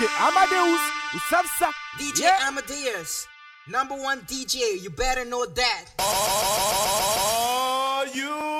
DJ Amadeus. you up. DJ yeah. Amadeus. Number one DJ. You better know that. Are you?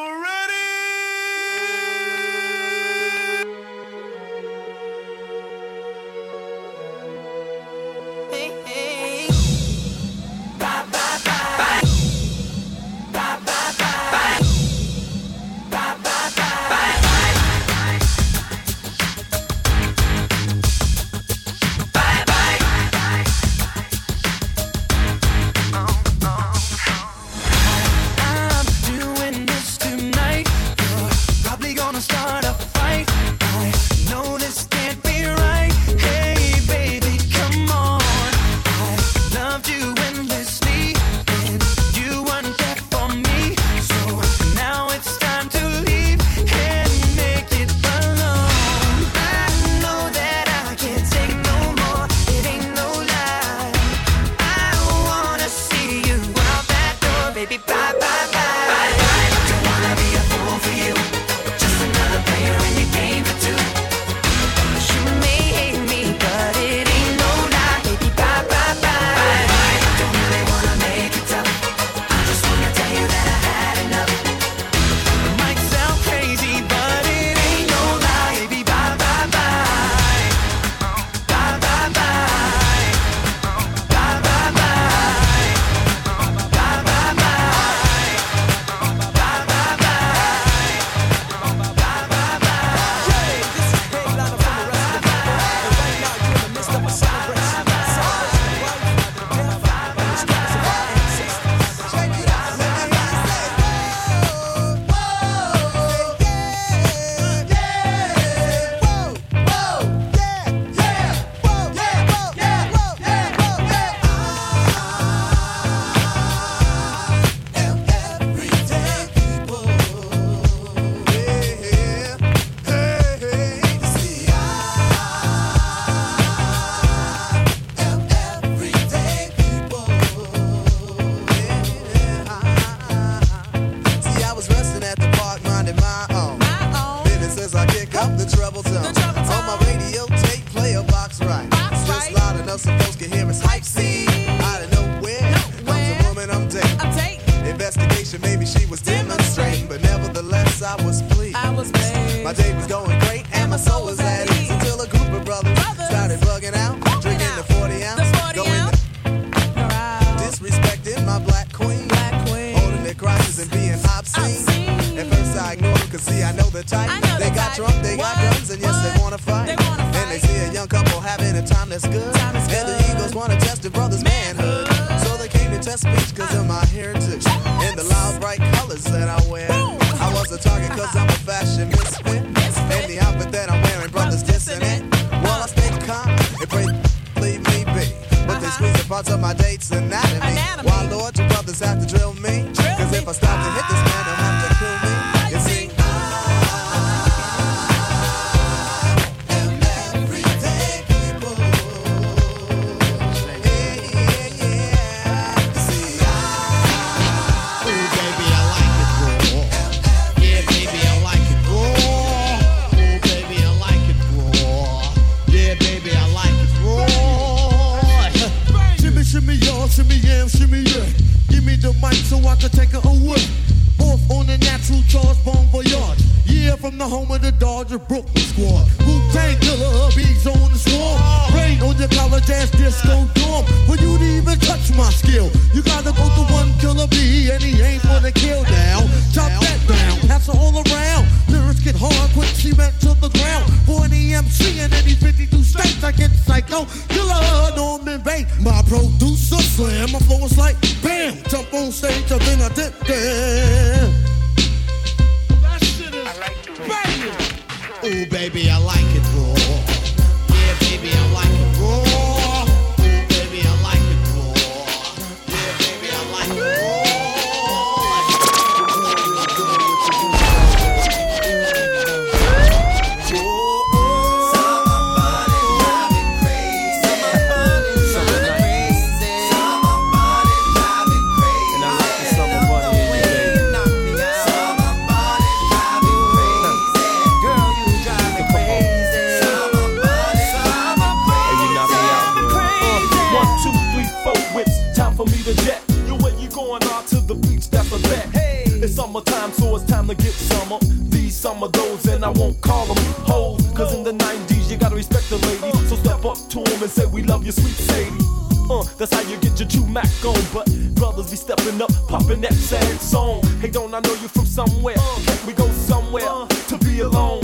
That's how you get your true Mac on. But brothers be stepping up, popping that sad song. Hey, don't I know you from somewhere? Can't we go somewhere to be alone?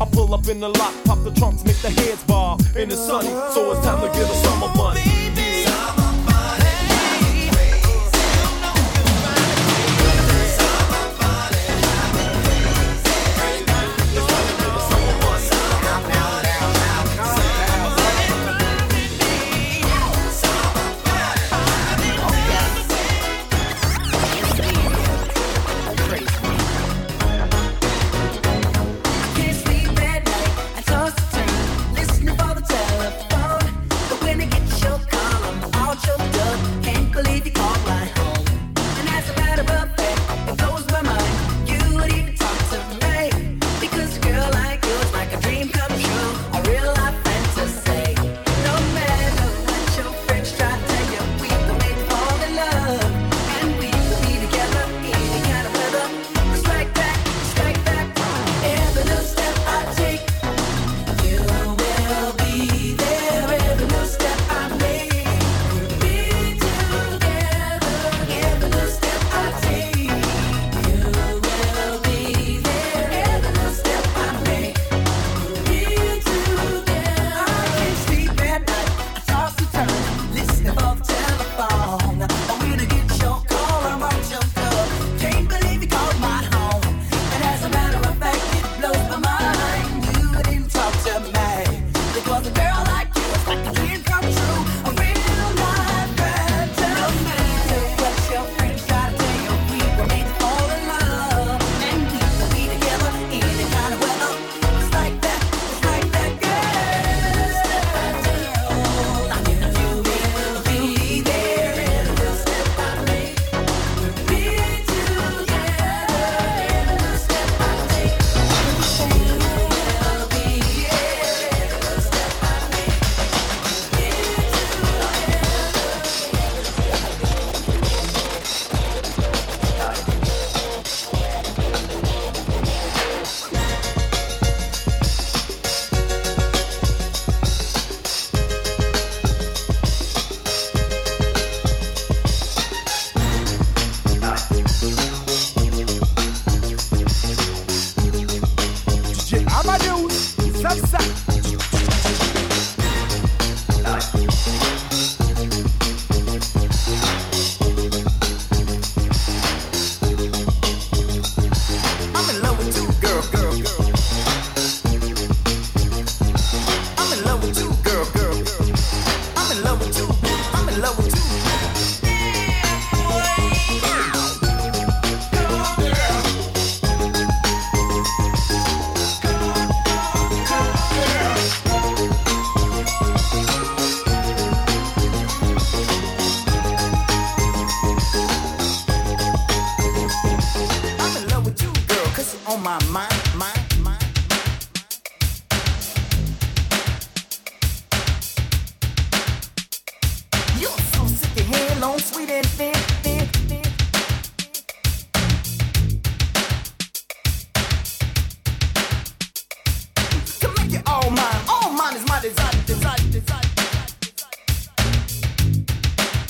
I pull up in the lot, pop the trunks, make the heads bob in the sunny. So it's time to get a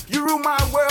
You rule my world.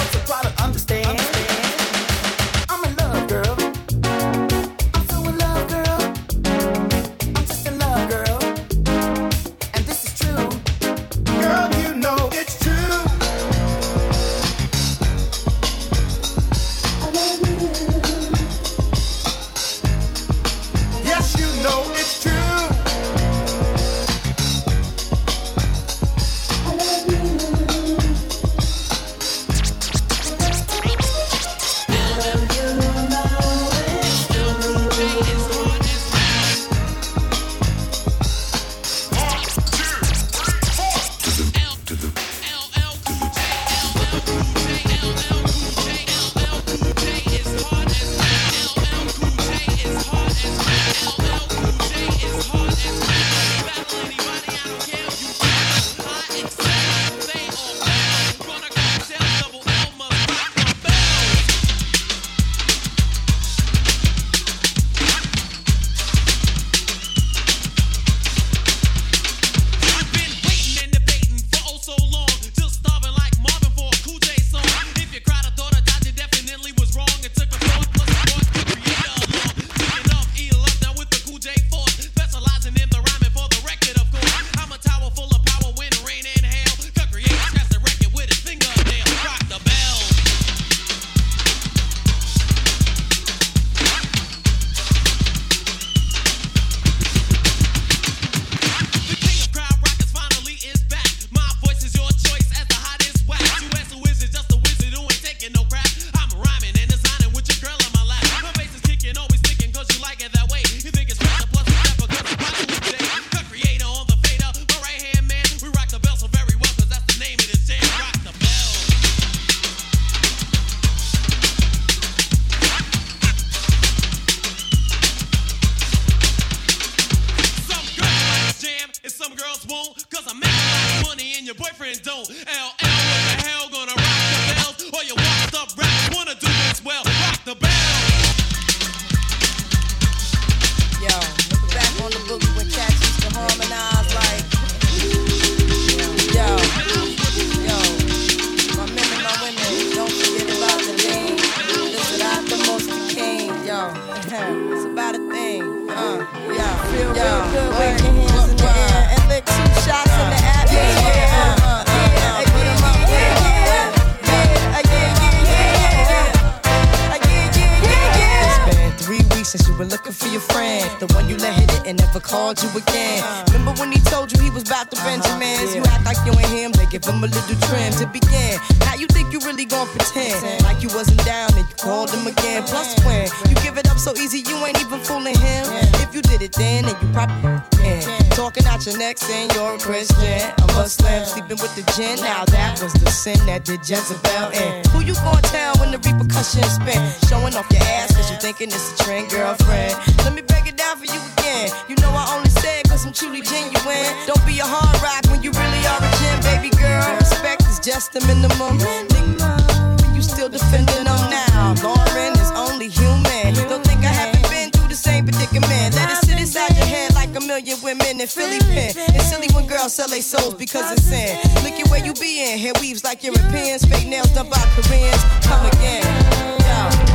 Jezebel eh. and Who you gonna tell when the repercussions spin? Showing off your ass cause you thinking it's a trend, girlfriend. Let me break it down for you again. You know I only said cause I'm truly genuine. Don't be a hard rock when you really are a gem, baby girl. Respect is just the minimum. minimum. You still defending them now. Lauryn is only human. Don't think I haven't been through the same predicament. Let it sit inside your head like a million women in Philly Sell their souls because it's sin. Look at where you be in. Hair weaves like Europeans. Fake nails done by Koreans. Come again. Yo.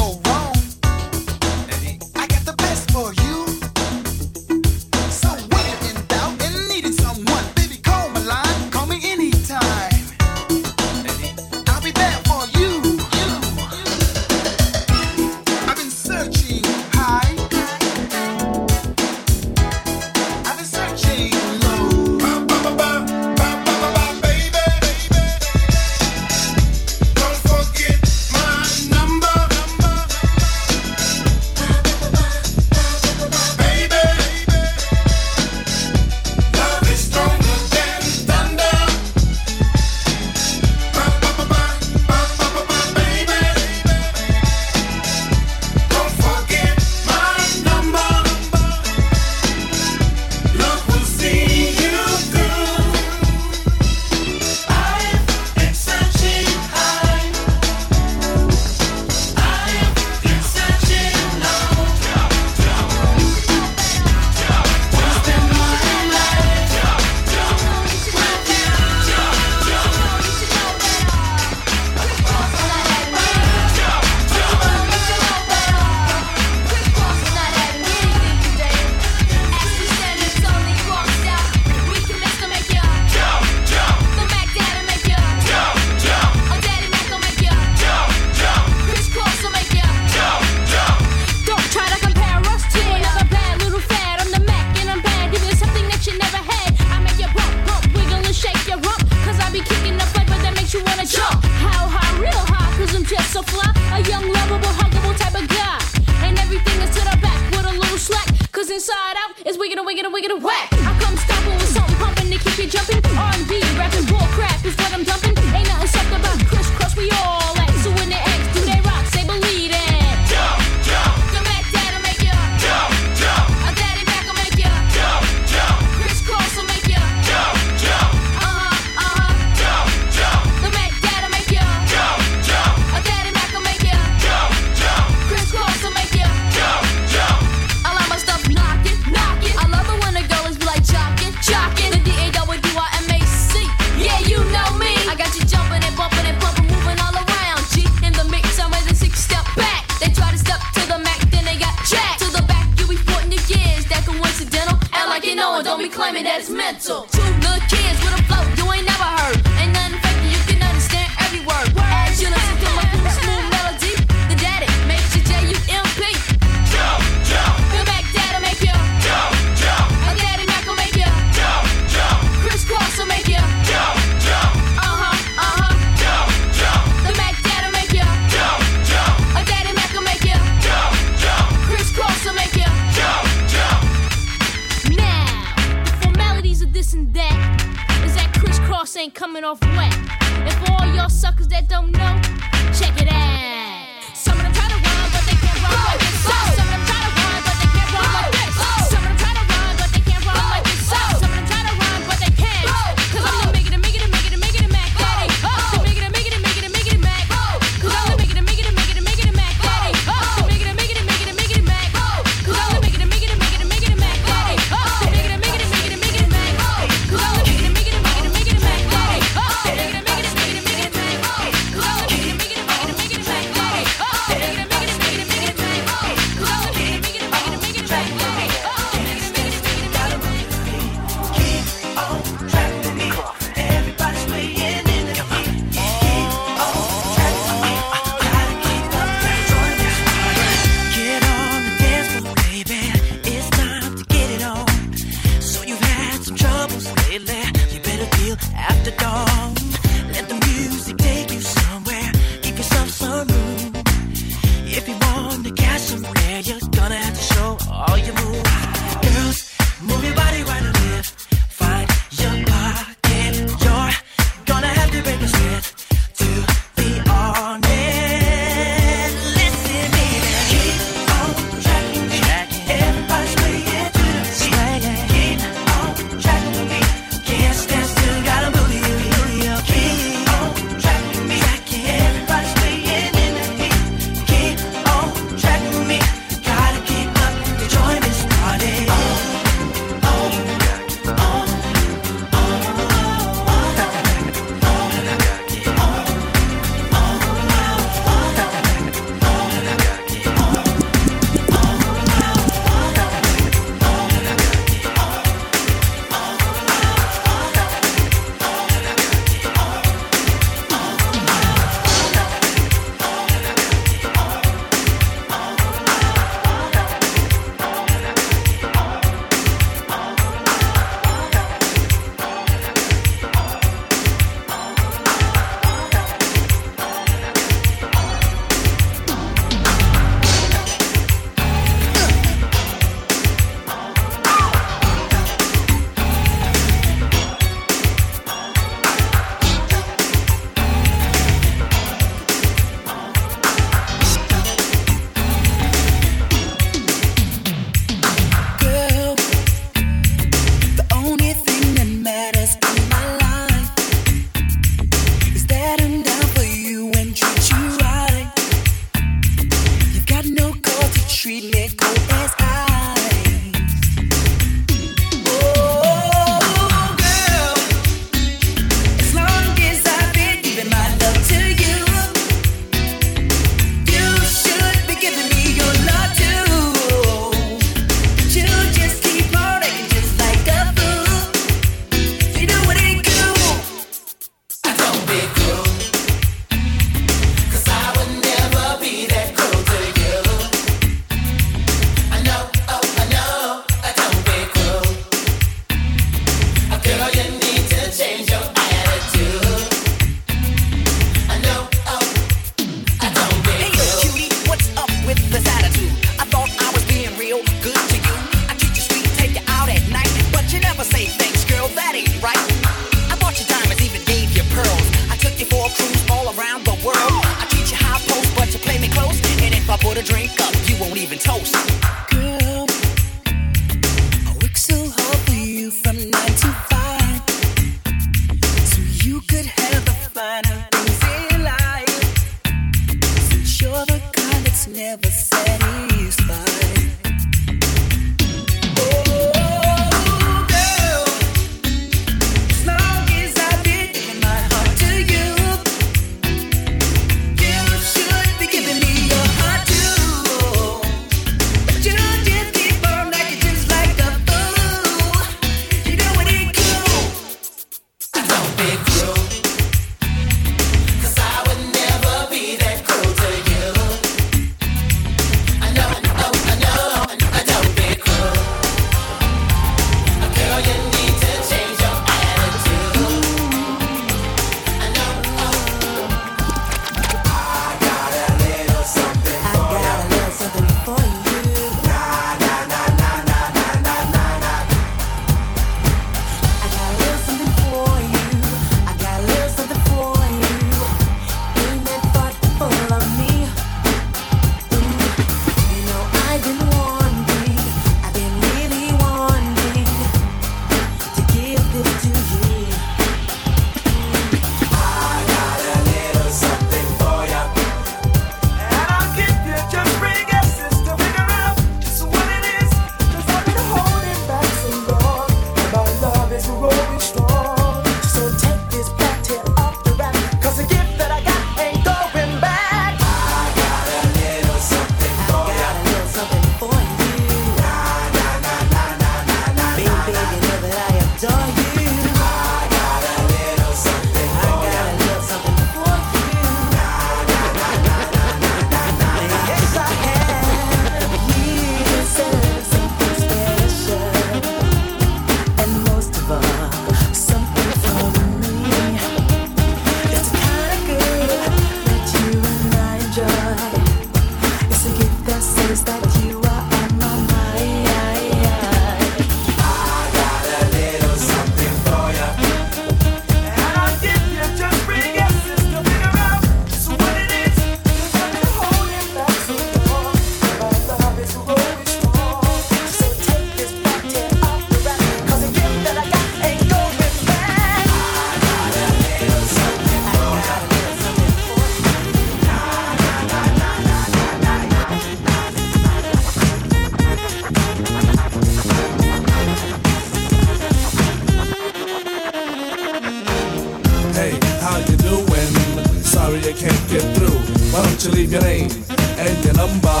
Sorry I can't get through. Why don't you leave your name and your number,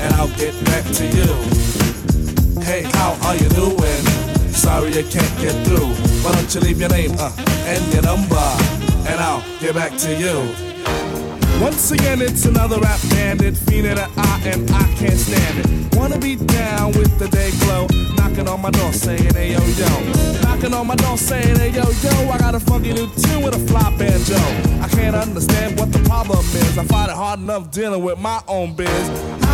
and I'll get back to you. Hey, how are you doing? Sorry I can't get through. Why don't you leave your name uh, and your number, and I'll get back to you. Once again, it's another rap bandit, fiend the eye, and I can't stand it. Wanna be down with the day glow, knocking on my door saying, hey yo yo. Knocking on my door saying, hey yo yo, I got a funky new tune with a fly banjo. I can't understand what the problem is. I find it hard enough dealing with my own biz.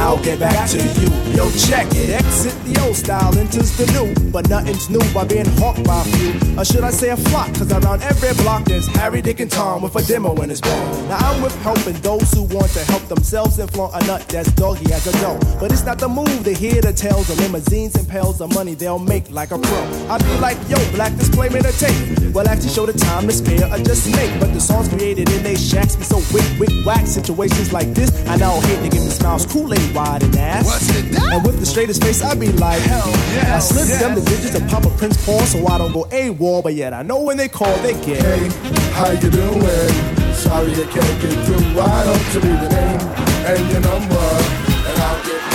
I'll get back to you. Yo, check it. Exit the old style, enters the new. But nothing's new by being hawked by a few. Or should I say a flock? Cause around every block there's Harry, Dick, and Tom with a demo in his ball. Now I'm with helping those who want to help themselves and flaunt a nut that's doggy as a dough. But it's not the move to hear the tales of limousines and pails of money they'll make like a pro. I be like, yo, black display made a tape. Well, actually show the time to spare or just make. But the songs created in they shacks be so wick, wick, whack. Situations like this, I now hate to give me smiles, Kool-Aid wide and ass. What's it done? And with the straightest face, I be like, hell yes, I slip yes. them the digits of Papa Prince Paul so I don't go AWOL, but yet I know when they call, they get. Hey, how you doing? Sorry I can't get through. Why don't you leave your name and your number, and I'll get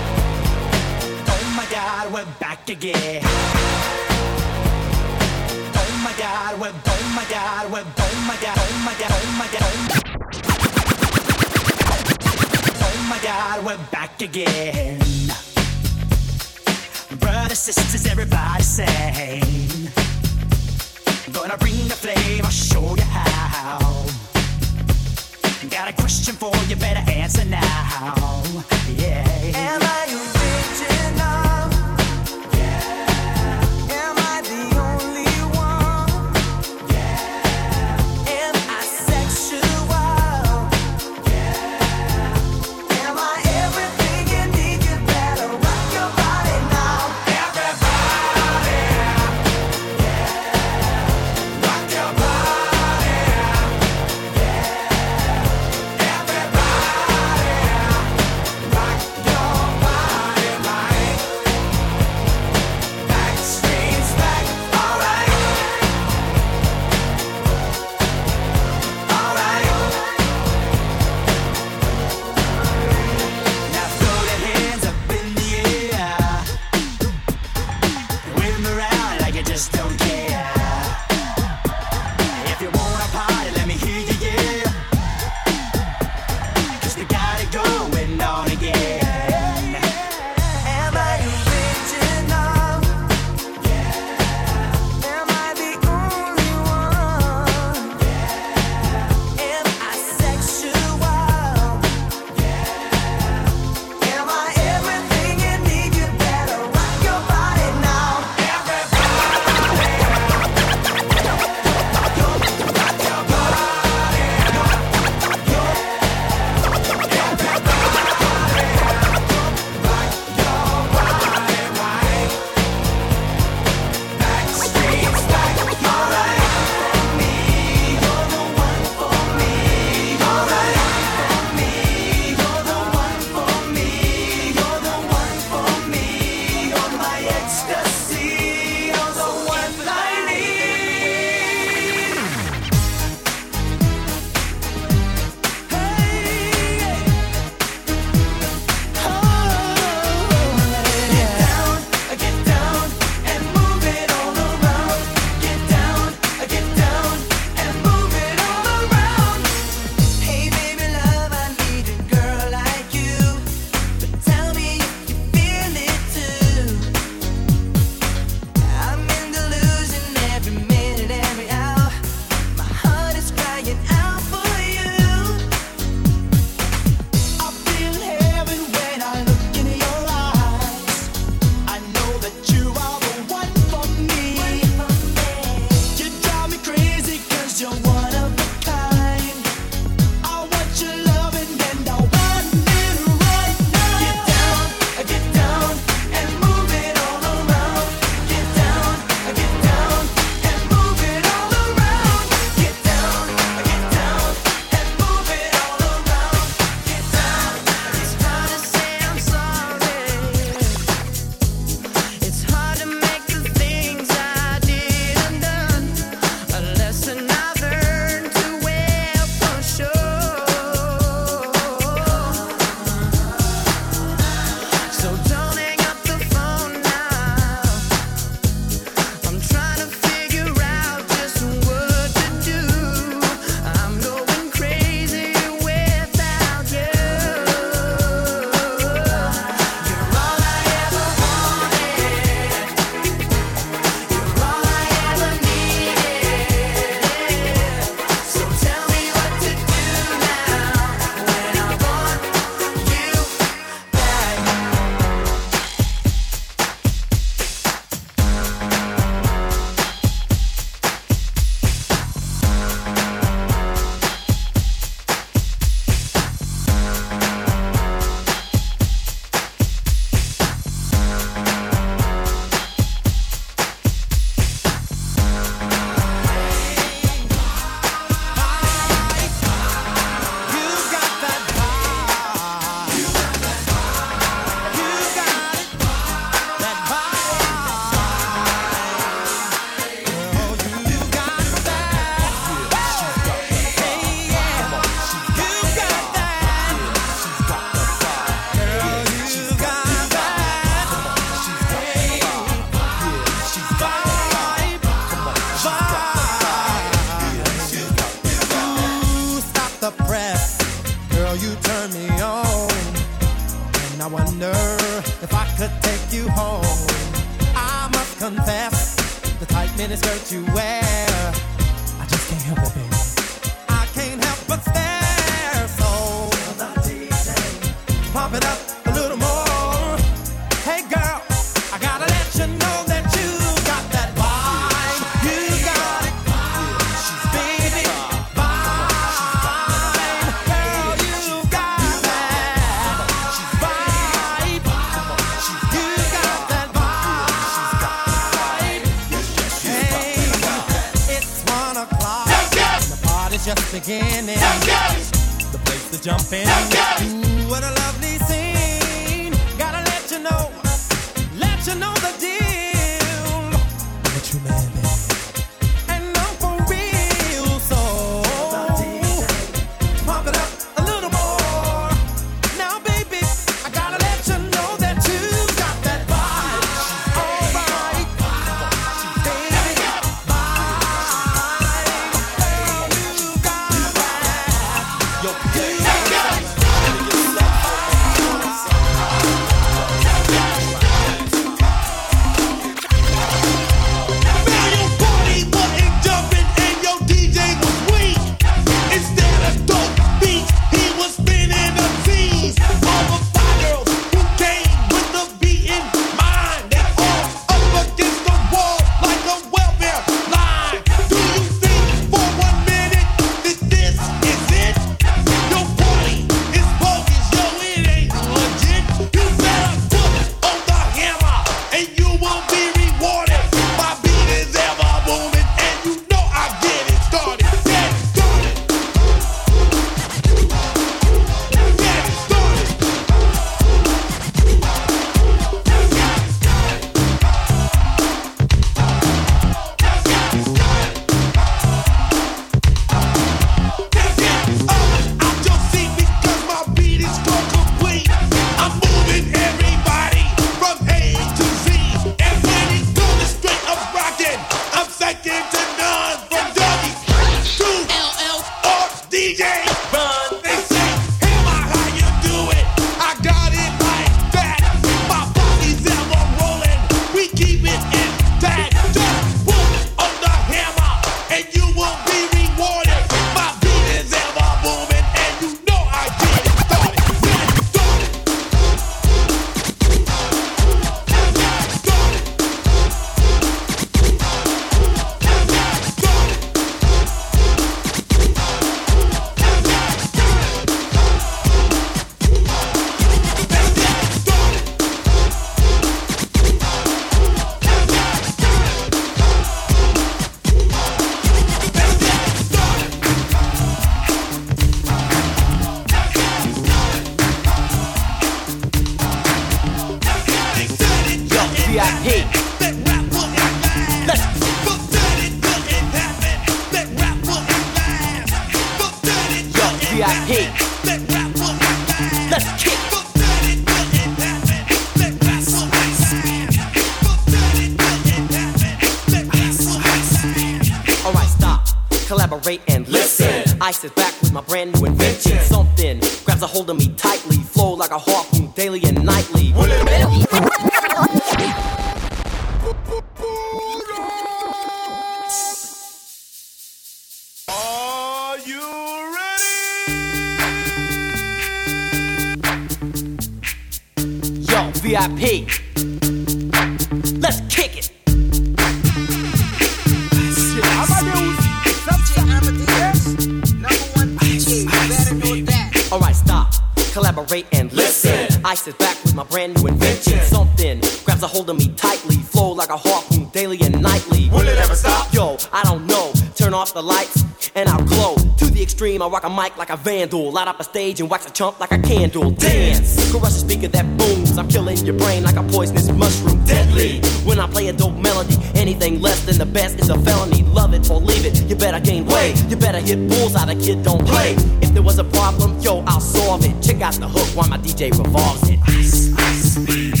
a vandal. Light up a stage and wax a chump like a candle. Dance, crush a speaker that booms. I'm killing your brain like a poisonous mushroom. Deadly. When I play a dope melody, anything less than the best is a felony. Love it or leave it. You better gain weight. You better hit bulls out. A kid don't play. If there was a problem, yo, I'll solve it. Check out the hook while my DJ revolves it. Ice, ice,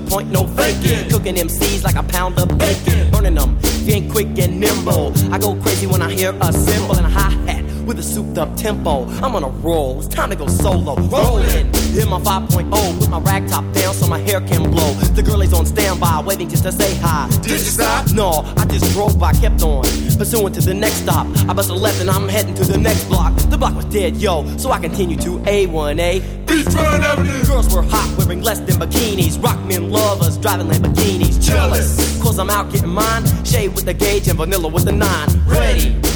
the point, no faking. Cooking MCs like a pound of bacon. Burning them, ain't quick and nimble. I go crazy when I hear a cymbal and a hi hat. with a souped up tempo. I'm on a roll, it's time to go solo. Rolling, hit my 5.0, put my rag top down so my hair can blow. The girl is on standby, waiting just to say hi. Did you stop? No, I just drove by, kept on. Pursuing to the next stop. I bust a left and I'm heading to the next block. The block was dead, yo, so I continue to A1A. Beachfront Avenue. Girls were hot, wearing less than bikinis. Rock men lovers, driving Lamborghinis. Jealous, cause I'm out getting mine. Shade with the gauge and vanilla with the nine. Ready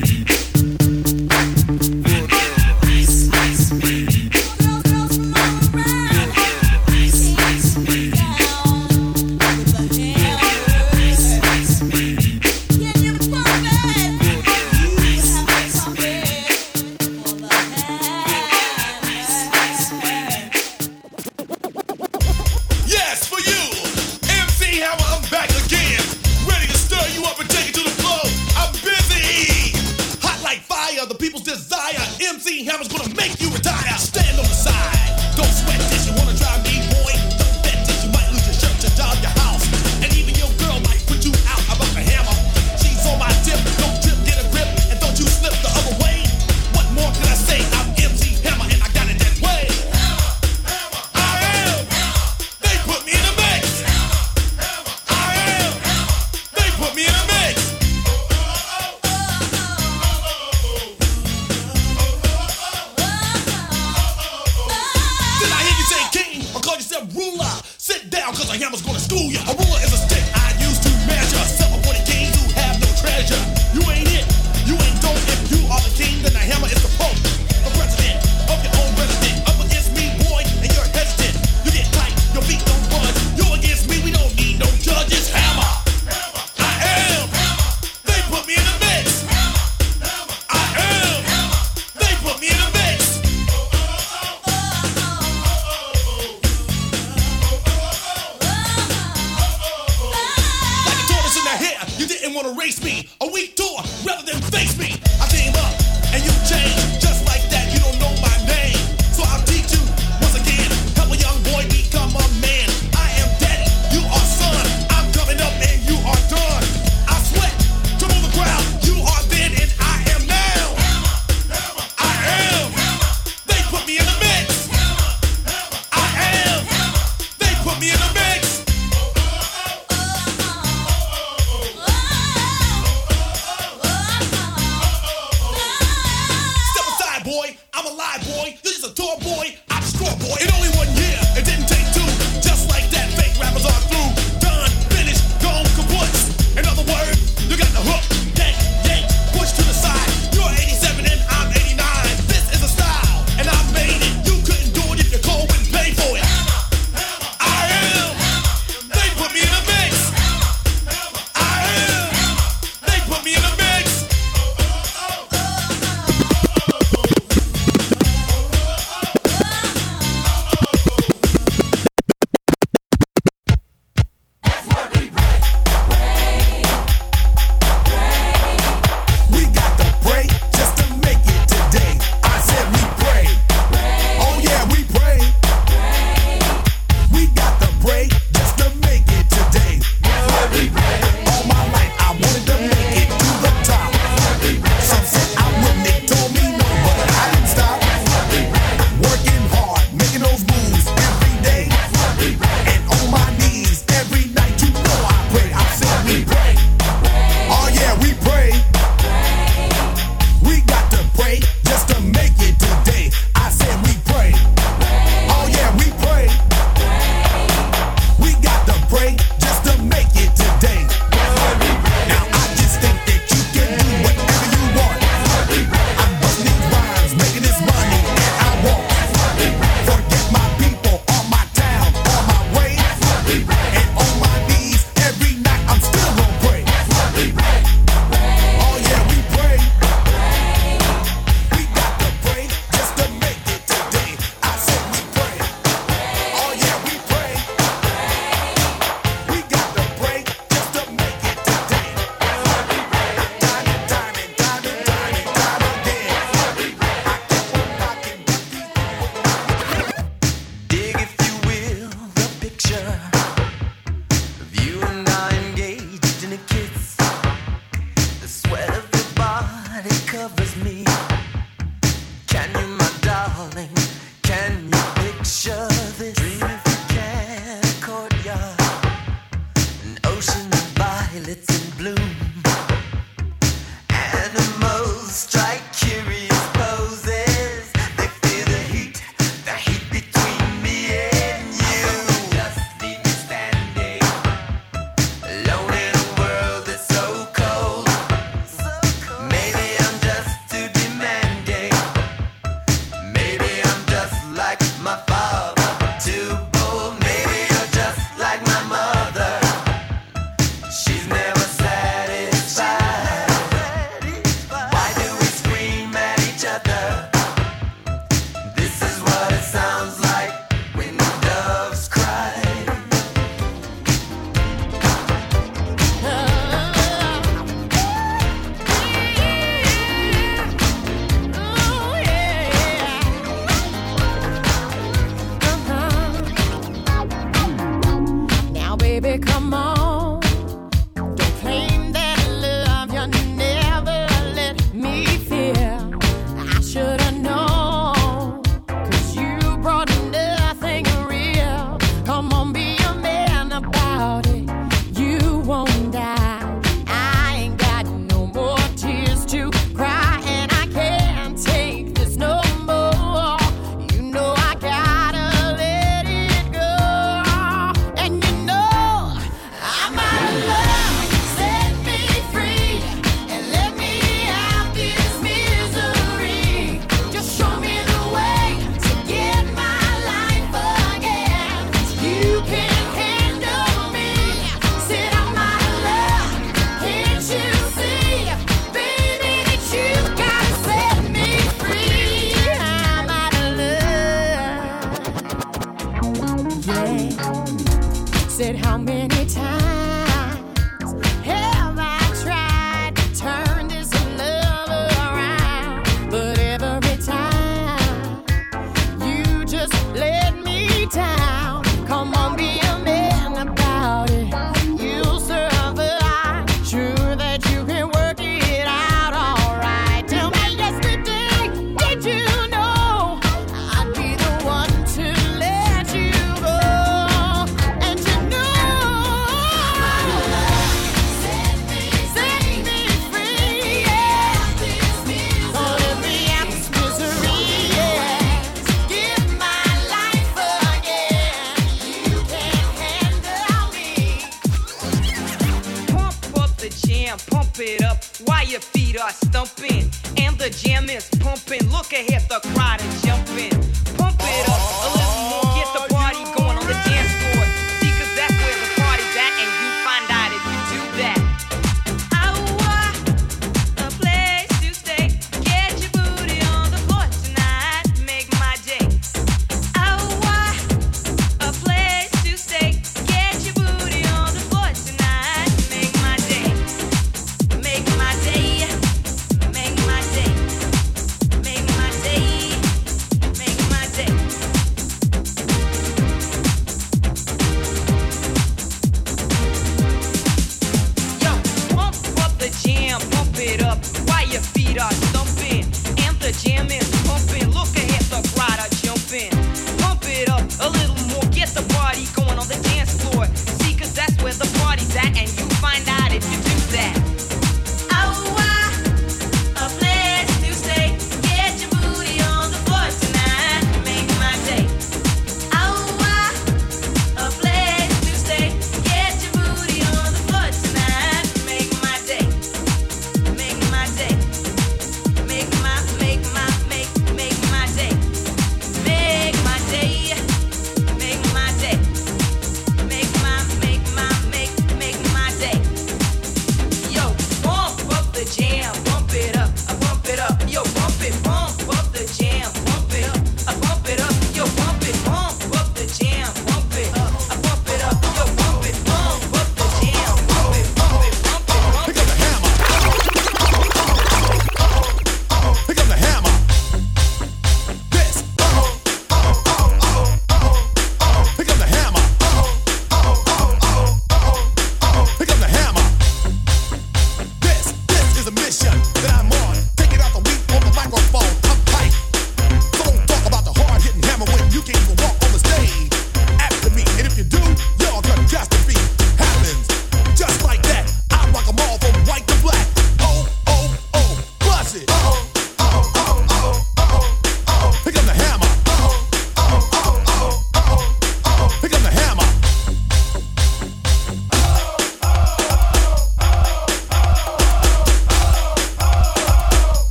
it up while your feet are stumping and the jam is pumping. Look ahead, the crowd is jumping. Pump it up a little more.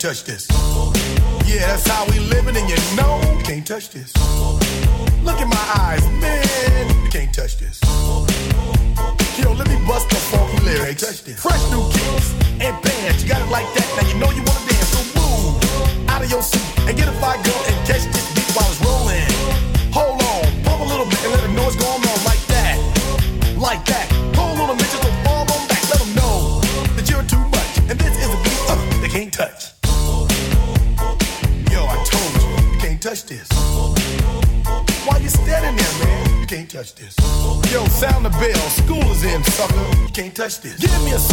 can't touch this. Yeah, that's how we living, and you know you can't touch this. Look in my eyes, man, you can't touch this. Yo, let me bust the funky lyrics. Touch this. Fresh new kicks and bands, you got it like that. Now you know you wanna dance, so move out of your seat and get a fire girl and catch this. touch this. Give me a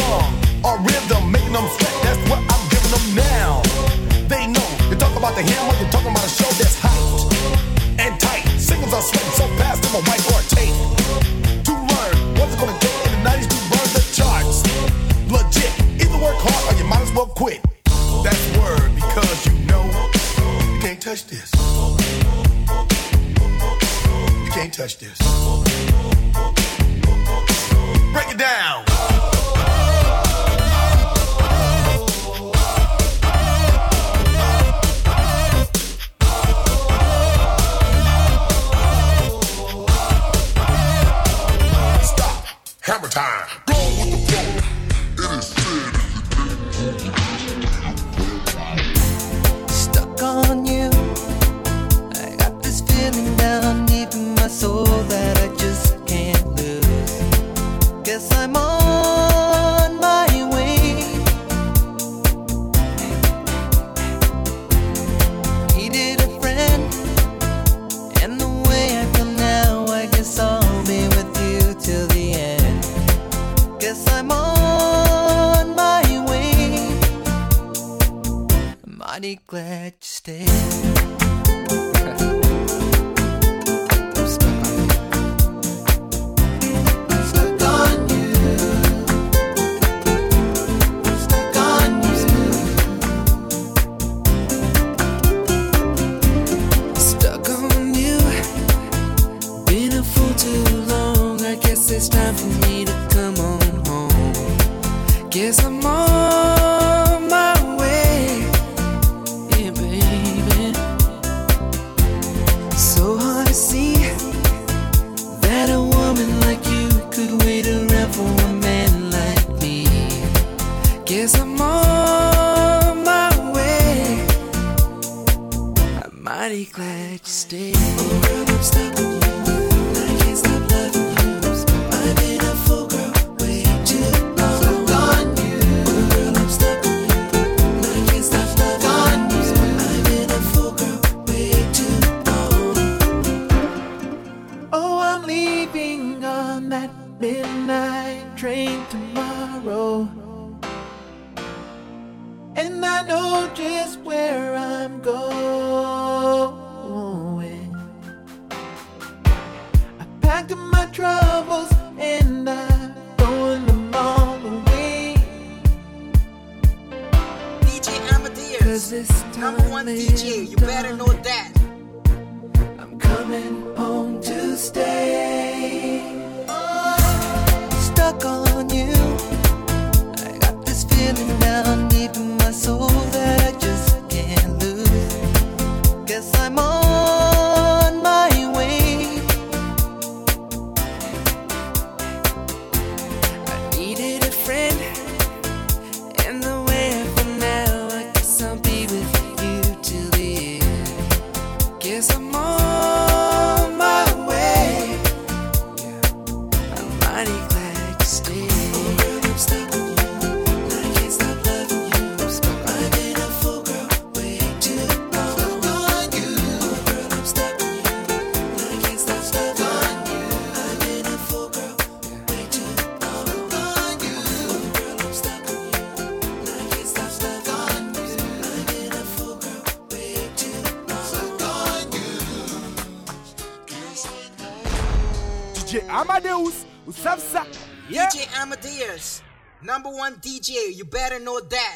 number one DJ, you better know that.